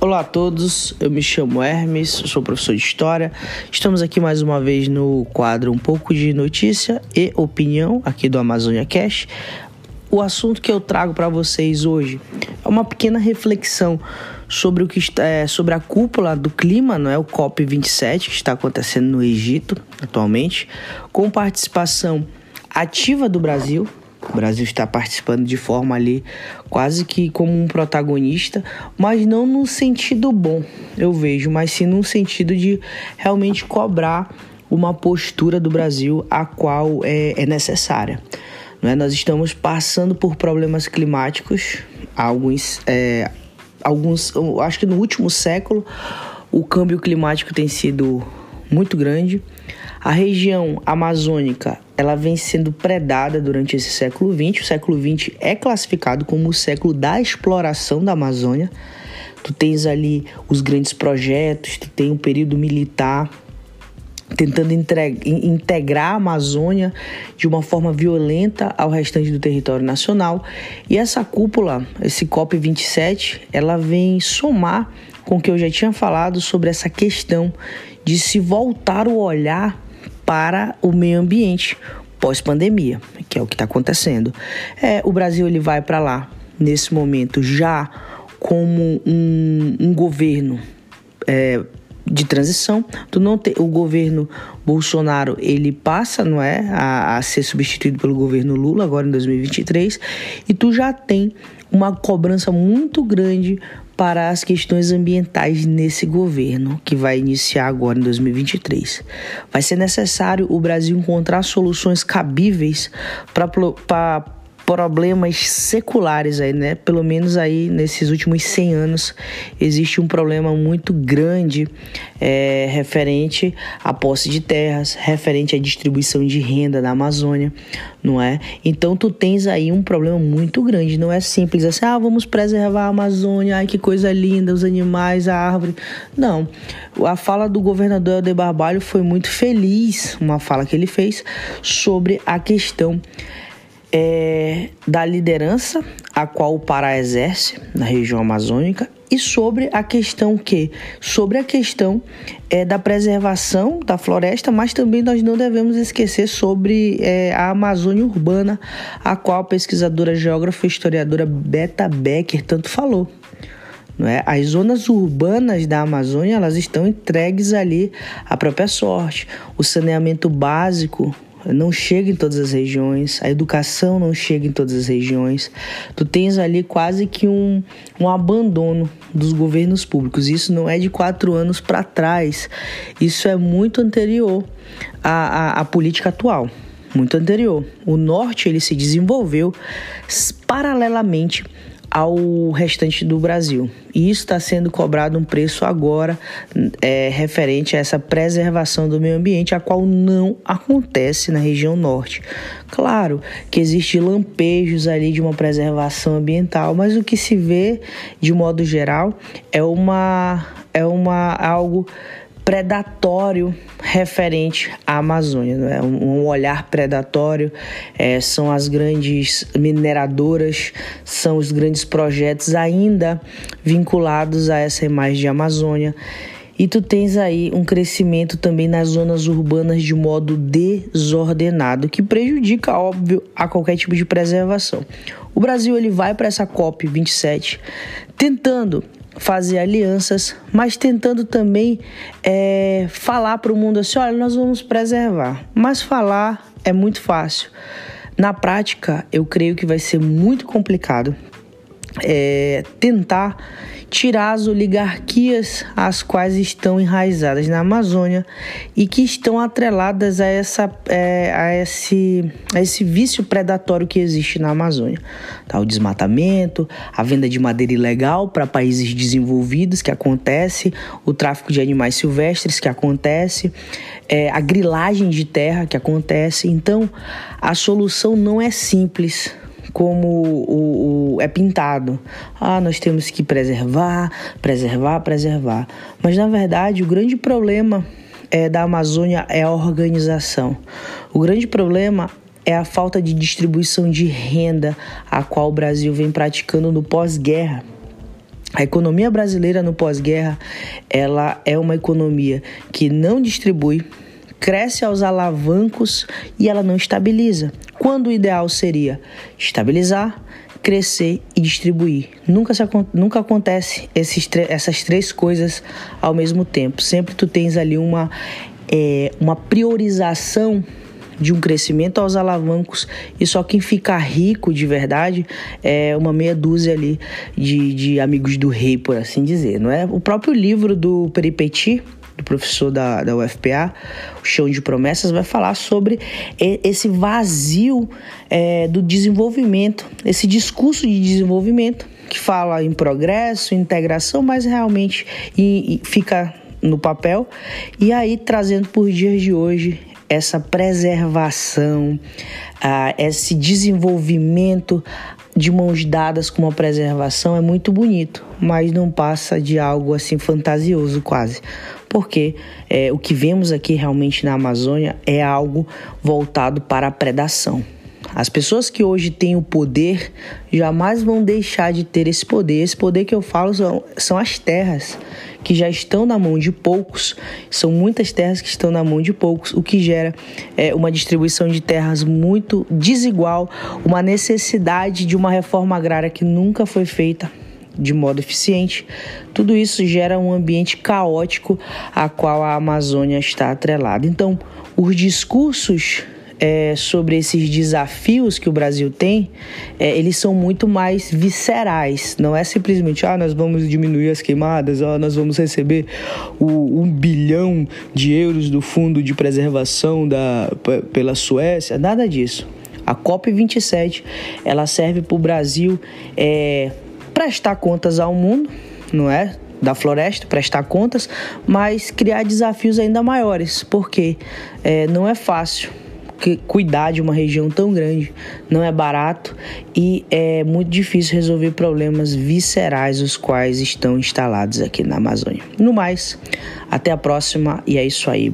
Olá a todos, eu me chamo Hermes, sou professor de História. Estamos aqui mais uma vez no quadro Um pouco de Notícia e Opinião aqui do Amazônia Cash. O assunto que eu trago para vocês hoje é uma pequena reflexão sobre o que é, sobre a cúpula do clima, não é o COP 27 que está acontecendo no Egito atualmente, com participação ativa do Brasil. O Brasil está participando de forma ali quase que como um protagonista, mas não no sentido bom, eu vejo, mas sim no sentido de realmente cobrar uma postura do Brasil a qual é, é necessária. Não é? Nós estamos passando por problemas climáticos, alguns, é, alguns, acho que no último século o câmbio climático tem sido muito grande. A região amazônica ela vem sendo predada durante esse século XX. O século XX é classificado como o século da exploração da Amazônia. Tu tens ali os grandes projetos, tu tem um período militar tentando integrar a Amazônia de uma forma violenta ao restante do território nacional. E essa cúpula, esse COP27, ela vem somar com o que eu já tinha falado sobre essa questão de se voltar o olhar para o meio ambiente pós-pandemia, que é o que está acontecendo. É, o Brasil ele vai para lá nesse momento já como um, um governo é, de transição. Tu não te, o governo Bolsonaro ele passa, não é, a, a, ser substituído pelo governo Lula agora em 2023 e tu já tem uma cobrança muito grande para as questões ambientais nesse governo que vai iniciar agora em 2023. Vai ser necessário o Brasil encontrar soluções cabíveis para problemas seculares aí, né? Pelo menos aí nesses últimos 100 anos existe um problema muito grande é, referente à posse de terras, referente à distribuição de renda na Amazônia, não é? Então tu tens aí um problema muito grande, não é simples assim, ah, vamos preservar a Amazônia, ai que coisa linda, os animais, a árvore. Não. A fala do governador Helder Barbalho foi muito feliz, uma fala que ele fez sobre a questão é, da liderança a qual o Pará exerce na região amazônica e sobre a questão que sobre a questão é, da preservação da floresta, mas também nós não devemos esquecer sobre é, a Amazônia urbana, a qual a pesquisadora geógrafa e historiadora Beta Becker tanto falou. Não é? As zonas urbanas da Amazônia elas estão entregues ali à própria sorte. O saneamento básico não chega em todas as regiões, a educação não chega em todas as regiões. Tu tens ali quase que um, um abandono dos governos públicos. Isso não é de quatro anos para trás, isso é muito anterior à, à, à política atual muito anterior. O norte ele se desenvolveu paralelamente ao restante do Brasil. E isso está sendo cobrado um preço agora é, referente a essa preservação do meio ambiente, a qual não acontece na região norte. Claro que existe lampejos ali de uma preservação ambiental, mas o que se vê de modo geral é uma é uma algo predatório referente à Amazônia, é? um, olhar predatório é, são as grandes mineradoras, são os grandes projetos ainda vinculados a essa imagem de Amazônia. E tu tens aí um crescimento também nas zonas urbanas de modo desordenado, que prejudica, óbvio, a qualquer tipo de preservação. O Brasil ele vai para essa COP 27 tentando fazer alianças, mas tentando também é, falar para o mundo assim: olha, nós vamos preservar. Mas falar é muito fácil. Na prática, eu creio que vai ser muito complicado é, tentar tirar as oligarquias as quais estão enraizadas na Amazônia e que estão atreladas a, essa, é, a, esse, a esse vício predatório que existe na Amazônia. Tá? O desmatamento, a venda de madeira ilegal para países desenvolvidos que acontece, o tráfico de animais silvestres que acontece, é, a grilagem de terra que acontece. Então, a solução não é simples como o, o, é pintado. Ah, nós temos que preservar, preservar, preservar. Mas na verdade, o grande problema é, da Amazônia é a organização. O grande problema é a falta de distribuição de renda a qual o Brasil vem praticando no pós-guerra. A economia brasileira no pós-guerra, ela é uma economia que não distribui, cresce aos alavancos e ela não estabiliza. Quando o ideal seria estabilizar, crescer e distribuir. Nunca, se, nunca acontece esses, essas três coisas ao mesmo tempo. Sempre tu tens ali uma, é, uma priorização de um crescimento aos alavancos e só quem fica rico de verdade é uma meia dúzia ali de, de amigos do rei, por assim dizer, não é? O próprio livro do Peripeti, do professor da, da UFPA, o Chão de Promessas, vai falar sobre esse vazio é, do desenvolvimento, esse discurso de desenvolvimento que fala em progresso, integração, mas realmente e, e fica no papel. E aí, trazendo por dias de hoje essa preservação, esse desenvolvimento de mãos dadas com uma preservação é muito bonito, mas não passa de algo assim fantasioso quase. Porque é, o que vemos aqui realmente na Amazônia é algo voltado para a predação. As pessoas que hoje têm o poder jamais vão deixar de ter esse poder. Esse poder que eu falo são, são as terras que já estão na mão de poucos. São muitas terras que estão na mão de poucos, o que gera é, uma distribuição de terras muito desigual, uma necessidade de uma reforma agrária que nunca foi feita de modo eficiente. Tudo isso gera um ambiente caótico a qual a Amazônia está atrelada. Então, os discursos é, sobre esses desafios que o Brasil tem, é, eles são muito mais viscerais. Não é simplesmente, ah, nós vamos diminuir as queimadas, ah, nós vamos receber o, um bilhão de euros do Fundo de Preservação da, pela Suécia, nada disso. A COP27 ela serve para o Brasil é, prestar contas ao mundo, não é? da floresta, prestar contas, mas criar desafios ainda maiores, porque é, não é fácil cuidar de uma região tão grande não é barato e é muito difícil resolver problemas viscerais os quais estão instalados aqui na Amazônia. No mais, até a próxima e é isso aí.